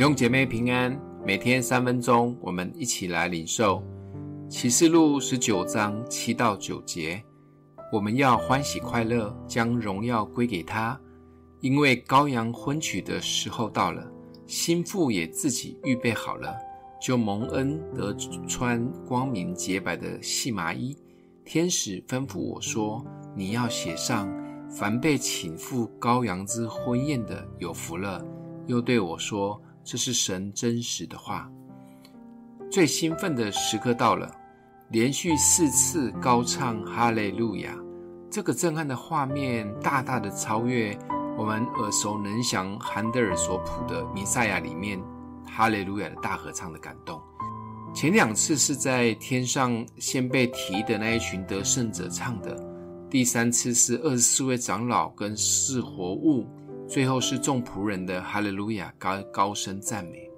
弟兄姐妹平安，每天三分钟，我们一起来领受启示录十九章七到九节。我们要欢喜快乐，将荣耀归给他，因为羔羊婚娶的时候到了，新妇也自己预备好了，就蒙恩得穿光明洁白的细麻衣。天使吩咐我说：“你要写上，凡被请赴羔羊之婚宴的，有福了。”又对我说。这是神真实的话。最兴奋的时刻到了，连续四次高唱哈利路亚。这个震撼的画面，大大的超越我们耳熟能详韩德尔所谱的《弥赛亚》里面哈利路亚的大合唱的感动。前两次是在天上先被提的那一群得胜者唱的，第三次是二十四位长老跟四活物。最后是众仆人的哈利路亚高高声赞美。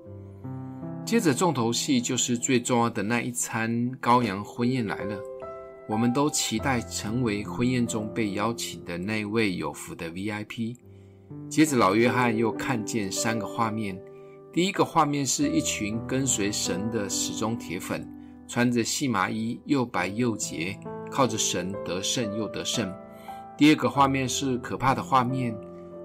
接着重头戏就是最重要的那一餐羔羊婚宴来了，我们都期待成为婚宴中被邀请的那位有福的 VIP。接着老约翰又看见三个画面，第一个画面是一群跟随神的死忠铁粉，穿着细麻衣，又白又洁，靠着神得胜又得胜。第二个画面是可怕的画面。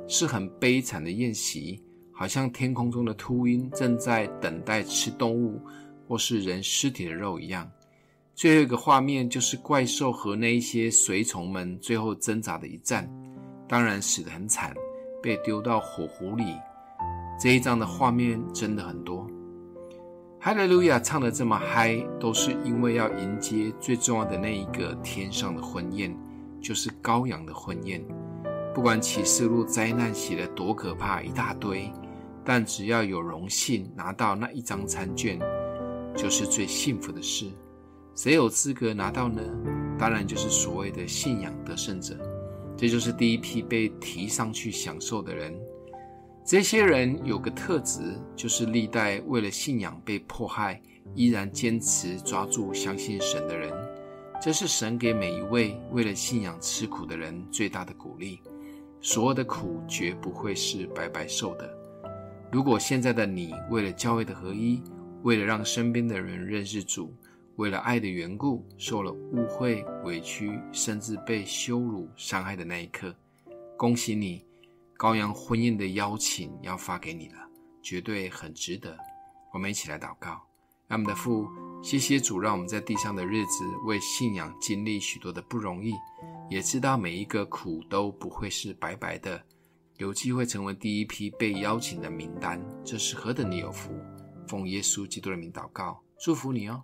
是很悲惨的宴席，好像天空中的秃鹰正在等待吃动物或是人尸体的肉一样。最后一个画面就是怪兽和那一些随从们最后挣扎的一战，当然死得很惨，被丢到火湖里。这一章的画面真的很多。哈利路亚唱得这么嗨，都是因为要迎接最重要的那一个天上的婚宴，就是羔羊的婚宴。不管启示录灾难写得多可怕，一大堆，但只要有荣幸拿到那一张餐券，就是最幸福的事。谁有资格拿到呢？当然就是所谓的信仰得胜者，这就是第一批被提上去享受的人。这些人有个特质，就是历代为了信仰被迫害，依然坚持抓住相信神的人。这是神给每一位为了信仰吃苦的人最大的鼓励。所有的苦绝不会是白白受的。如果现在的你为了教会的合一，为了让身边的人认识主，为了爱的缘故，受了误会、委屈，甚至被羞辱、伤害的那一刻，恭喜你，羔羊婚宴的邀请要发给你了，绝对很值得。我们一起来祷告，爱我们的父，谢谢主，让我们在地上的日子为信仰经历许多的不容易。也知道每一个苦都不会是白白的，有机会成为第一批被邀请的名单，这是何等的有福！奉耶稣基督的名祷告，祝福你哦。